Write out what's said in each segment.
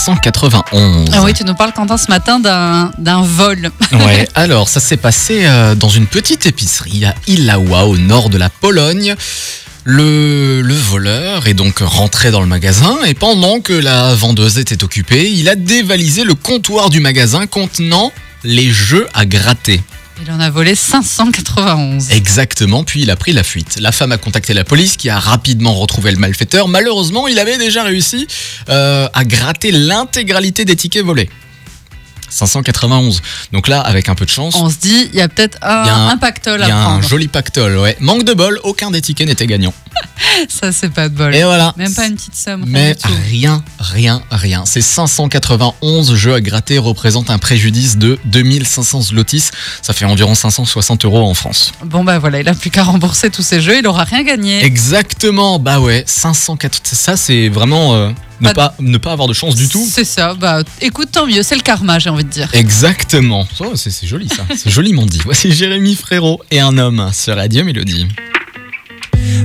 191. Ah oui, tu nous parles, Quentin, ce matin d'un d'un vol. Ouais, alors ça s'est passé euh, dans une petite épicerie à Ilawa, au nord de la Pologne. Le, le voleur est donc rentré dans le magasin et pendant que la vendeuse était occupée, il a dévalisé le comptoir du magasin contenant les jeux à gratter. Il en a volé 591. Exactement, puis il a pris la fuite. La femme a contacté la police qui a rapidement retrouvé le malfaiteur. Malheureusement, il avait déjà réussi euh, à gratter l'intégralité des tickets volés. 591. Donc là, avec un peu de chance, On se dit, il y a peut-être un, Il y a un- un pactole il y à a un prendre. joli pactole. Ouais. Manque de bol, aucun des tickets n'était gagnant. Ça, c'est pas de bol. Et voilà. Même pas une petite somme. Mais rien, rien, rien. Ces 591 jeux à gratter représentent un préjudice de 2500 zlotys. Ça fait environ 560 euros en France. Bon, bah voilà, il a plus qu'à rembourser tous ses jeux, il aura rien gagné. Exactement, bah ouais, 504. Ça, c'est vraiment euh, ne, Pas de- pas, ne pas avoir de chance du tout. C'est ça, bah écoute, tant mieux, c'est le karma, j'ai envie de dire. Exactement. Oh, c'est c'est joli ça. C'est joliment dit. Voici Jérémy Frérot et un homme sur Radio Mélodie.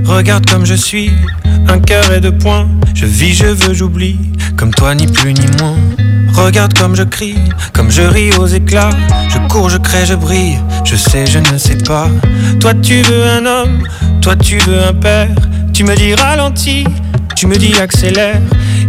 Regarde comme je suis, un cœur et deux points. Je vis, je veux, j'oublie, comme toi ni plus ni moins. Regarde comme je crie, comme je ris aux éclats. Je cours, je crée, je brille, je sais, je ne sais pas. Toi tu veux un homme, toi tu veux un père. Tu me dis ralentis, tu me dis accélère.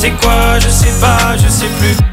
C'est quoi Je sais pas, je sais plus.